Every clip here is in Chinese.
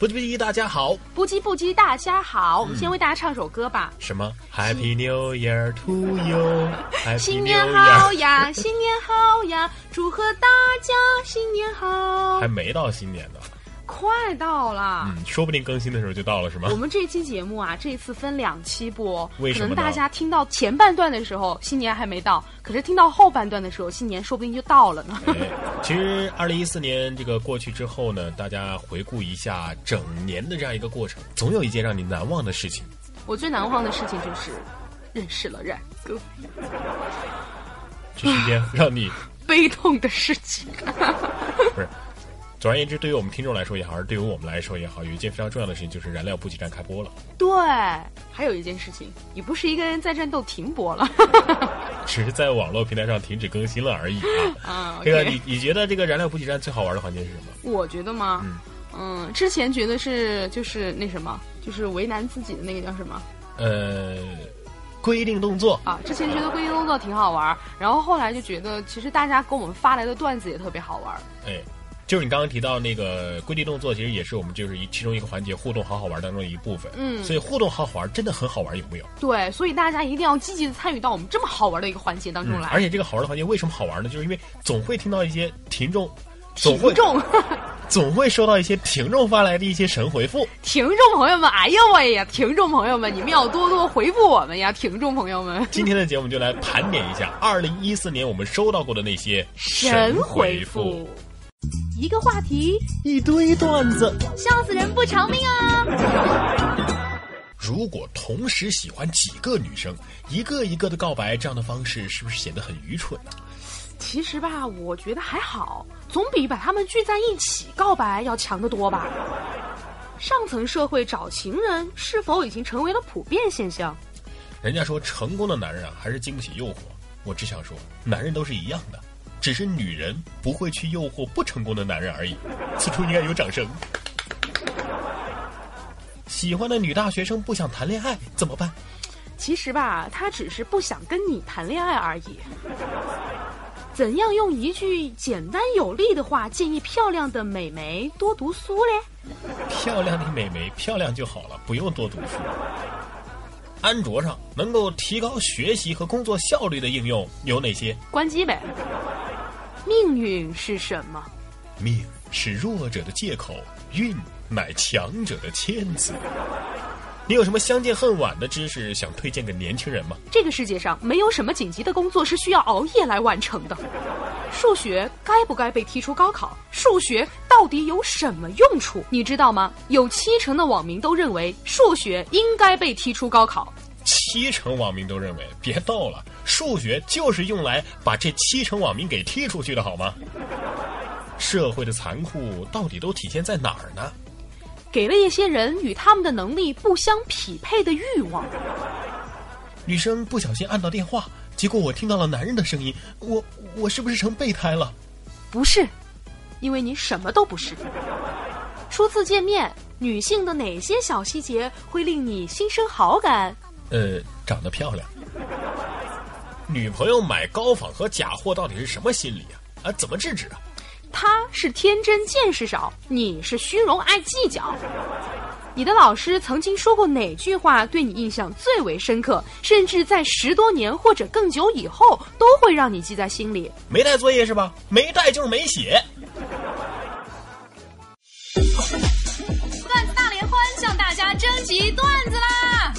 不急不急，大家好。不急不急，大家好。我们先为大家唱首歌吧。什么？Happy New Year to you。新年好呀，新年好呀，祝贺大家新年好。还没到新年呢。快到了，嗯，说不定更新的时候就到了，是吗？我们这期节目啊，这次分两期播，为什么？可能大家听到前半段的时候，新年还没到；可是听到后半段的时候，新年说不定就到了呢。其实，二零一四年这个过去之后呢，大家回顾一下整年的这样一个过程，总有一件让你难忘的事情。我最难忘的事情就是认识了冉哥，这是一件让你 悲痛的事情。不是。总而言之，对于我们听众来说也好，还是对于我们来说也好，有一件非常重要的事情，就是燃料补给站开播了。对，还有一件事情，你不是一个人在战斗，停播了，只是在网络平台上停止更新了而已啊。啊，这个你你觉得这个燃料补给站最好玩的环节是什么？我觉得吗？嗯嗯，之前觉得是就是那什么，就是为难自己的那个叫什么？呃，规定动作啊。之前觉得规定动作挺好玩，然后后来就觉得其实大家给我们发来的段子也特别好玩。哎。就是你刚刚提到那个规定动作，其实也是我们就是一其中一个环节互动好好玩当中的一部分。嗯，所以互动好好玩真的很好玩，有没有？对，所以大家一定要积极的参与到我们这么好玩的一个环节当中来。而且这个好玩的环节为什么好玩呢？就是因为总会听到一些听众，总会 总会收到一些听众发来的一些神回复。听众朋友们，哎呀喂呀！听众朋友们，你们要多多回复我们呀！听众朋友们，今天的节目就来盘点一下二零一四年我们收到过的那些神回复。一个话题，一堆段子，笑死人不偿命啊！如果同时喜欢几个女生，一个一个的告白，这样的方式是不是显得很愚蠢呢？其实吧，我觉得还好，总比把他们聚在一起告白要强得多吧。上层社会找情人，是否已经成为了普遍现象？人家说成功的男人啊，还是经不起诱惑。我只想说，男人都是一样的。只是女人不会去诱惑不成功的男人而已，此处应该有掌声。喜欢的女大学生不想谈恋爱怎么办？其实吧，她只是不想跟你谈恋爱而已。怎样用一句简单有力的话建议漂亮的美眉多读书嘞？漂亮的美眉漂亮就好了，不用多读书。安卓上能够提高学习和工作效率的应用有哪些？关机呗。命运是什么？命是弱者的借口，运乃强者的谦词。你有什么相见恨晚的知识想推荐给年轻人吗？这个世界上没有什么紧急的工作是需要熬夜来完成的。数学该不该被踢出高考？数学到底有什么用处？你知道吗？有七成的网民都认为数学应该被踢出高考。七成网民都认为，别逗了，数学就是用来把这七成网民给踢出去的，好吗？社会的残酷到底都体现在哪儿呢？给了一些人与他们的能力不相匹配的欲望。女生不小心按到电话，结果我听到了男人的声音，我我是不是成备胎了？不是，因为你什么都不是。初次见面，女性的哪些小细节会令你心生好感？呃，长得漂亮。女朋友买高仿和假货到底是什么心理啊？啊，怎么制止啊？他是天真见识少，你是虚荣爱计较。你的老师曾经说过哪句话对你印象最为深刻？甚至在十多年或者更久以后都会让你记在心里。没带作业是吧？没带就是没写。段子大联欢向大家征集段！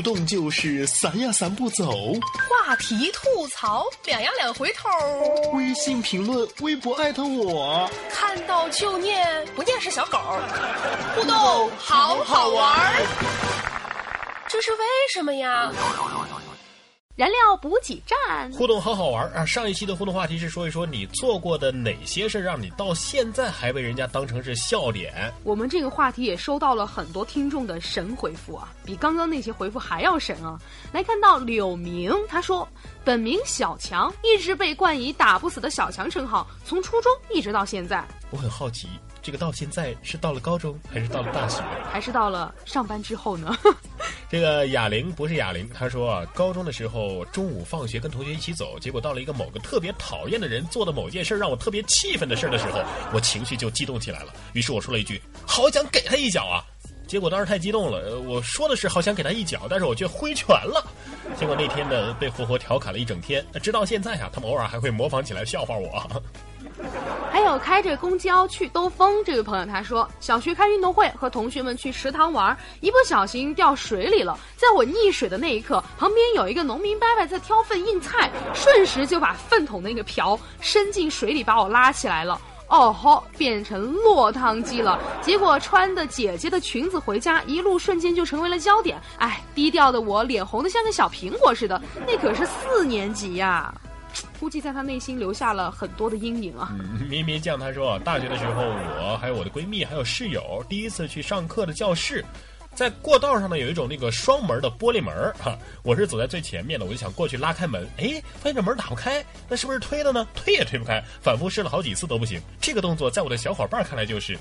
互动就是散呀散不走，话题吐槽两呀两回头，微信评论微博艾特我，看到就念不念是小狗，互动好好玩儿，这是为什么呀？燃料补给站互动好好玩啊！上一期的互动话题是说一说你做过的哪些事让你到现在还被人家当成是笑点。我们这个话题也收到了很多听众的神回复啊，比刚刚那些回复还要神啊！来看到柳明，他说本名小强，一直被冠以打不死的小强称号，从初中一直到现在。我很好奇，这个到现在是到了高中，还是到了大学，还是到了上班之后呢？这个哑铃不是哑铃，他说啊，高中的时候中午放学跟同学一起走，结果到了一个某个特别讨厌的人做的某件事让我特别气愤的事的时候，我情绪就激动起来了。于是我说了一句：“好想给他一脚啊！”结果当时太激动了，我说的是好想给他一脚，但是我却挥拳了。结果那天呢，被活活调侃了一整天，直到现在啊，他们偶尔还会模仿起来笑话我。还有开着公交去兜风这位朋友，他说小学开运动会，和同学们去池塘玩，一不小心掉水里了。在我溺水的那一刻，旁边有一个农民伯伯在挑粪硬菜，瞬时就把粪桶那个瓢伸进水里，把我拉起来了。哦吼，变成落汤鸡了。结果穿的姐姐的裙子回家，一路瞬间就成为了焦点。哎，低调的我脸红的像个小苹果似的。那可是四年级呀。估计在他内心留下了很多的阴影啊！咪咪酱他说，大学的时候，我还有我的闺蜜，还有室友，第一次去上课的教室，在过道上呢有一种那个双门的玻璃门哈，我是走在最前面的，我就想过去拉开门，哎，发现这门打不开，那是不是推的呢？推也推不开，反复试了好几次都不行。这个动作在我的小伙伴看来就是，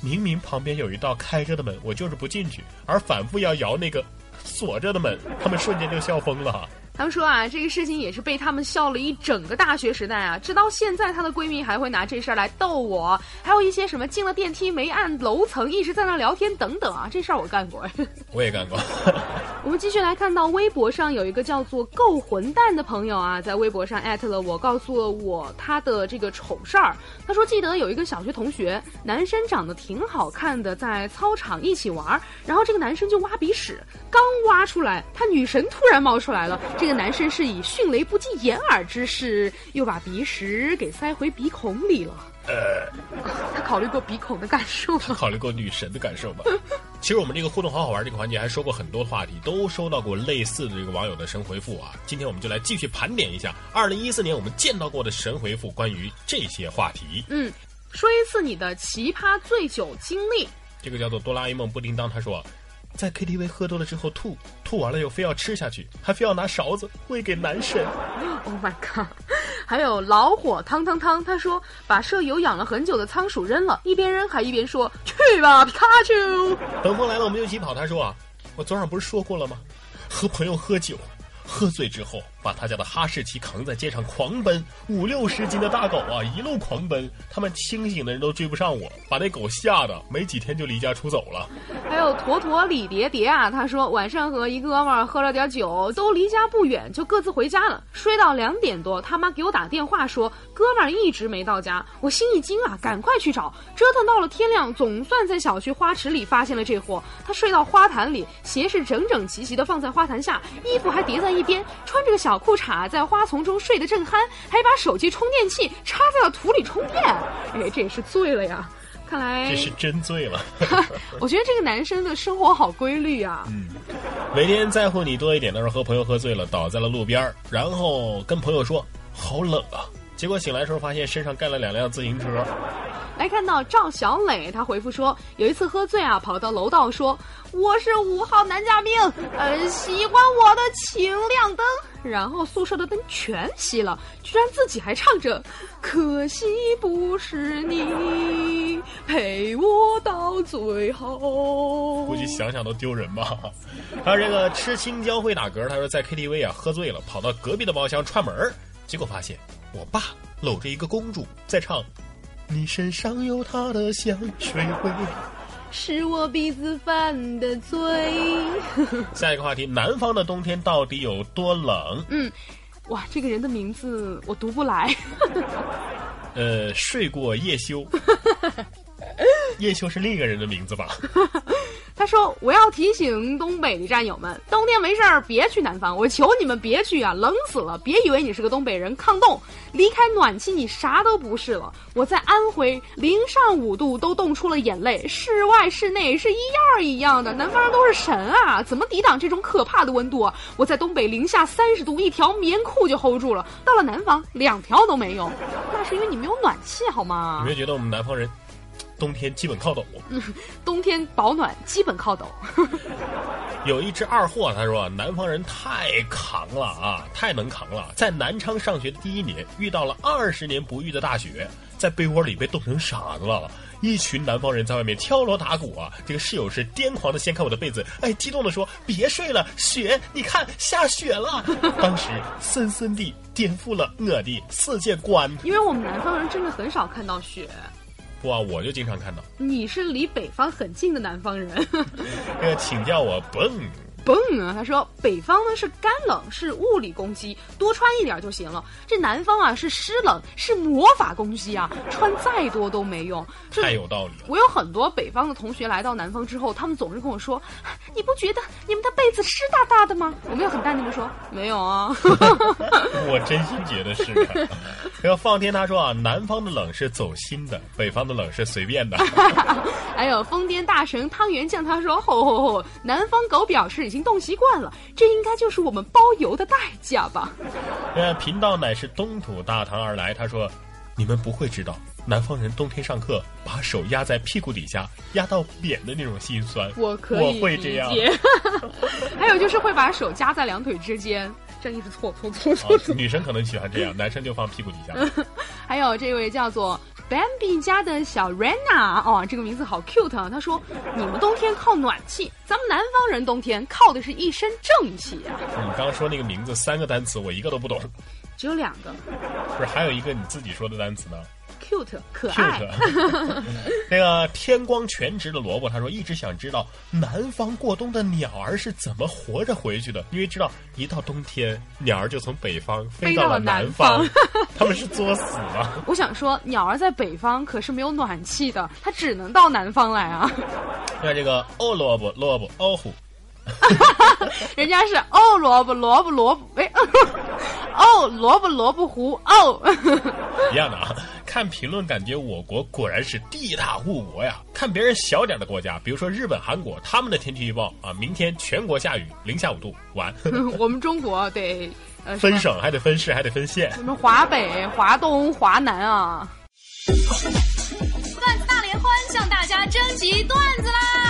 明明旁边有一道开着的门，我就是不进去，而反复要摇那个锁着的门，他们瞬间就笑疯了哈。他们说啊，这个事情也是被他们笑了一整个大学时代啊，直到现在，她的闺蜜还会拿这事儿来逗我。还有一些什么进了电梯没按楼层，一直在那聊天等等啊，这事儿我干过。我也干过。我们继续来看到微博上有一个叫做“够混蛋”的朋友啊，在微博上艾特了我，告诉了我他的这个丑事儿。他说记得有一个小学同学，男生长得挺好看的，在操场一起玩儿，然后这个男生就挖鼻屎，刚挖出来，他女神突然冒出来了，这个。男生是以迅雷不及掩耳之势，又把鼻屎给塞回鼻孔里了。呃，他考虑过鼻孔的感受吗？考虑过女神的感受吗？其实我们这个互动好好玩这个环节还说过很多话题，都收到过类似的这个网友的神回复啊。今天我们就来继续盘点一下二零一四年我们见到过的神回复，关于这些话题。嗯，说一次你的奇葩醉酒经历。这个叫做哆啦 A 梦不叮当，他说。在 KTV 喝多了之后吐，吐完了又非要吃下去，还非要拿勺子喂给男神。Oh my god！还有老火汤汤汤，他说把舍友养了很久的仓鼠扔了，一边扔还一边说去吧皮卡丘。等风来了我们就一起跑。他说啊，我昨晚不是说过了吗？和朋友喝酒。喝醉之后，把他家的哈士奇扛在街上狂奔，五六十斤的大狗啊，一路狂奔，他们清醒的人都追不上我，把那狗吓得没几天就离家出走了。还有坨坨李叠叠啊，他说晚上和一哥们儿喝了点酒，都离家不远，就各自回家了。睡到两点多，他妈给我打电话说哥们儿一直没到家，我心一惊啊，赶快去找，折腾到了天亮，总算在小区花池里发现了这货。他睡到花坛里，鞋是整整齐齐的放在花坛下，衣服还叠在。一边穿着个小裤衩，在花丛中睡得正酣，还把手机充电器插在了土里充电。哎，这也是醉了呀！看来这是真醉了。我觉得这个男生的生活好规律啊。嗯，每天在乎你多一点的时候，和朋友喝醉了，倒在了路边然后跟朋友说好冷啊。结果醒来的时候，发现身上盖了两辆自行车。来看到赵小磊，他回复说，有一次喝醉啊，跑到楼道说我是五号男嘉宾，呃，喜欢我的请亮灯。然后宿舍的灯全熄了，居然自己还唱着，可惜不是你。陪我到最后。估计想想都丢人吧。还有这个吃青椒会打嗝，他说在 KTV 啊喝醉了，跑到隔壁的包厢串门结果发现我爸搂着一个公主在唱。你身上有她的香水味，是我鼻子犯的罪。下一个话题：南方的冬天到底有多冷？嗯，哇，这个人的名字我读不来。呃，睡过夜修。叶修是另一个人的名字吧？他说：“我要提醒东北的战友们，冬天没事儿别去南方，我求你们别去啊，冷死了！别以为你是个东北人抗冻，离开暖气你啥都不是了。我在安徽零上五度都冻出了眼泪，室外室内是一样一样的。南方人都是神啊，怎么抵挡这种可怕的温度啊？我在东北零下三十度，一条棉裤就 hold 住了，到了南方两条都没有，那是因为你没有暖气好吗？有没觉得我们南方人？”冬天基本靠抖，冬天保暖基本靠抖。有一只二货，他说南方人太扛了啊，太能扛了。在南昌上学的第一年，遇到了二十年不遇的大雪，在被窝里被冻成傻子了。一群南方人在外面敲锣打鼓啊，这个室友是癫狂的掀开我的被子，哎，激动的说别睡了，雪，你看下雪了。当时森森地颠覆了我的世界观，因为我们南方人真的很少看到雪。哇，我就经常看到。你是离北方很近的南方人。这 个，请叫我蹦。蹦啊！他说北方呢是干冷，是物理攻击，多穿一点就行了。这南方啊是湿冷，是魔法攻击啊，穿再多都没用。太有道理了。我有很多北方的同学来到南方之后，他们总是跟我说：“你不觉得你们的被子湿哒哒的吗？”我没有很淡定的说：“没有啊。”我真心觉得是。然后放天他说啊，南方的冷是走心的，北方的冷是随便的。还有疯癫大神汤圆酱他说：“吼吼吼，南方狗表示。”已经冻习惯了，这应该就是我们包邮的代价吧？呃，贫道乃是东土大唐而来。他说：“你们不会知道，南方人冬天上课把手压在屁股底下，压到扁的那种心酸。”我可以，我会这样。还有就是会把手夹在两腿之间，这样一直搓搓搓搓。女生可能喜欢这样，男生就放屁股底下。还有这位叫做。Bambi 家的小 Rena 哦，这个名字好 cute 啊！他说：“你们冬天靠暖气，咱们南方人冬天靠的是一身正气啊！”你刚刚说那个名字三个单词，我一个都不懂。只有两个。不是，还有一个你自己说的单词呢。Cute 可爱，那个天光全职的萝卜他说一直想知道南方过冬的鸟儿是怎么活着回去的，因为知道一到冬天鸟儿就从北方飞到了南方，他们是作死吗？我想说鸟儿在北方可是没有暖气的，它只能到南方来啊。看这个哦萝卜萝卜哦虎，人家是哦萝卜萝卜萝卜哎哦萝卜萝卜糊哦。一样的啊。看评论，感觉我国果然是地大物博呀。看别人小点的国家，比如说日本、韩国，他们的天气预报啊，明天全国下雨，零下五度，完。我们中国得分省，还得分市，还得分县。什么华北、华东、华南啊？段子大联欢向大家征集段子啦！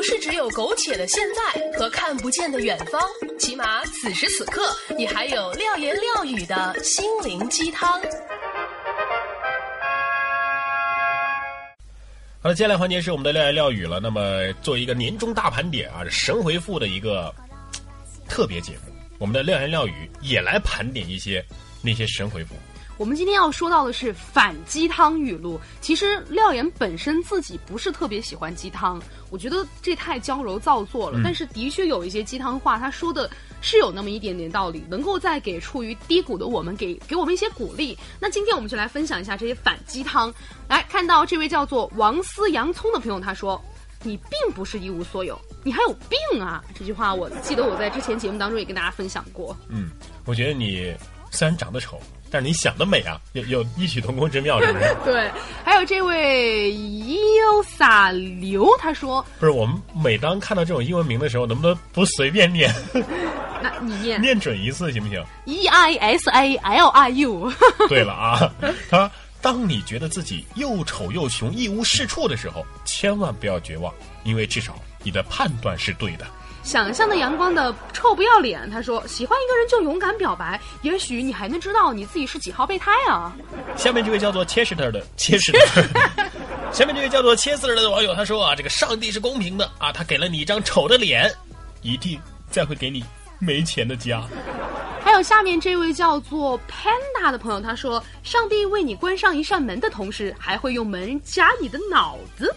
不是只有苟且的现在和看不见的远方，起码此时此刻，你还有廖言廖语的心灵鸡汤。好了，接下来环节是我们的廖言廖语了。那么，做一个年终大盘点啊，神回复的一个特别节目，我们的廖言廖语也来盘点一些那些神回复。我们今天要说到的是反鸡汤语录。其实廖岩本身自己不是特别喜欢鸡汤，我觉得这太矫揉造作了。但是的确有一些鸡汤话，他说的是有那么一点点道理，能够在给处于低谷的我们给给我们一些鼓励。那今天我们就来分享一下这些反鸡汤。来看到这位叫做王思洋葱的朋友，他说：“你并不是一无所有，你还有病啊！”这句话我记得我在之前节目当中也跟大家分享过。嗯，我觉得你虽然长得丑。但是你想的美啊，有有异曲同工之妙，是不是？对，还有这位 e o 洒流，他说不是，我们每当看到这种英文名的时候，能不能不随便念，：“ 那你念念准一次行不行？E I S A L I U。对了啊，他说，当你觉得自己又丑又穷、一无是处的时候，千万不要绝望，因为至少你的判断是对的。想象的阳光的臭不要脸，他说喜欢一个人就勇敢表白，也许你还能知道你自己是几号备胎啊。下面这位叫做切斯特的切斯特，下面这位叫做切斯特的网友他说啊，这个上帝是公平的啊，他给了你一张丑的脸，一定再会给你没钱的家。还有下面这位叫做 Panda 的朋友，他说上帝为你关上一扇门的同时，还会用门夹你的脑子。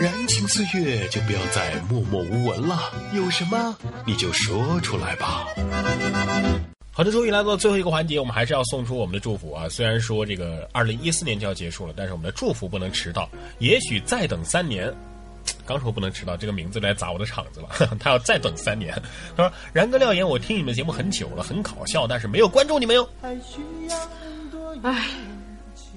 燃情岁月就不要再默默无闻了，有什么你就说出来吧。好的，终于来到最后一个环节，我们还是要送出我们的祝福啊！虽然说这个二零一四年就要结束了，但是我们的祝福不能迟到。也许再等三年，刚说不能迟到，这个名字来砸我的场子了。他要再等三年。他说：“然哥廖岩，我听你们节目很久了，很搞笑，但是没有关注你们哟。唉，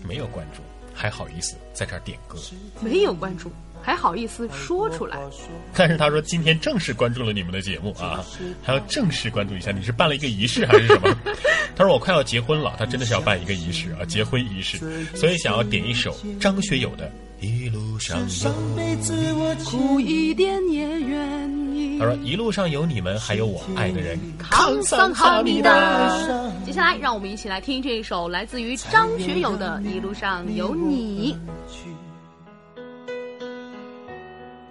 没有关注，还好意思在这儿点歌。没有关注，还好意思说出来？但是他说今天正式关注了你们的节目啊，还要正式关注一下，你是办了一个仪式还是什么？他说我快要结婚了，他真的是要办一个仪式啊，结婚仪式，所以想要点一首张学友的《一路上有》。苦一点也愿意他。说一路上有你们，还有我爱的人。康桑哈密达。接下来，让我们一起来听这一首来自于张学友的《一路上有你》。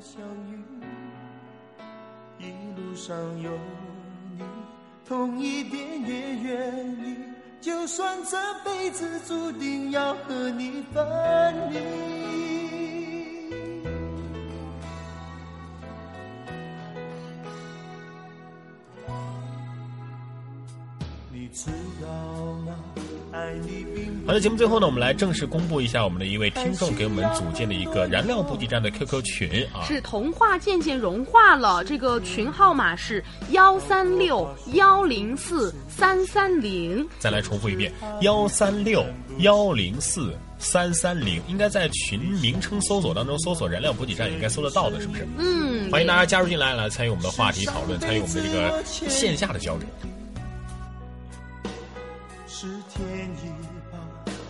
相遇。一路上有你，痛一点也愿意，就算这辈子注定要和你分离。好的，节目最后呢，我们来正式公布一下我们的一位听众给我们组建的一个燃料补给站的 QQ 群啊。是童话渐渐融化了，这个群号码是幺三六幺零四三三零。再来重复一遍：幺三六幺零四三三零，应该在群名称搜索当中搜索“燃料补给站”，应该搜得到的，是不是？嗯，欢迎大家加入进来，来参与我们的话题讨论，参与我们的这个线下的交流。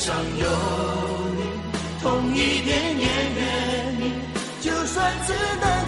上有你，痛一点也愿意，就算只能。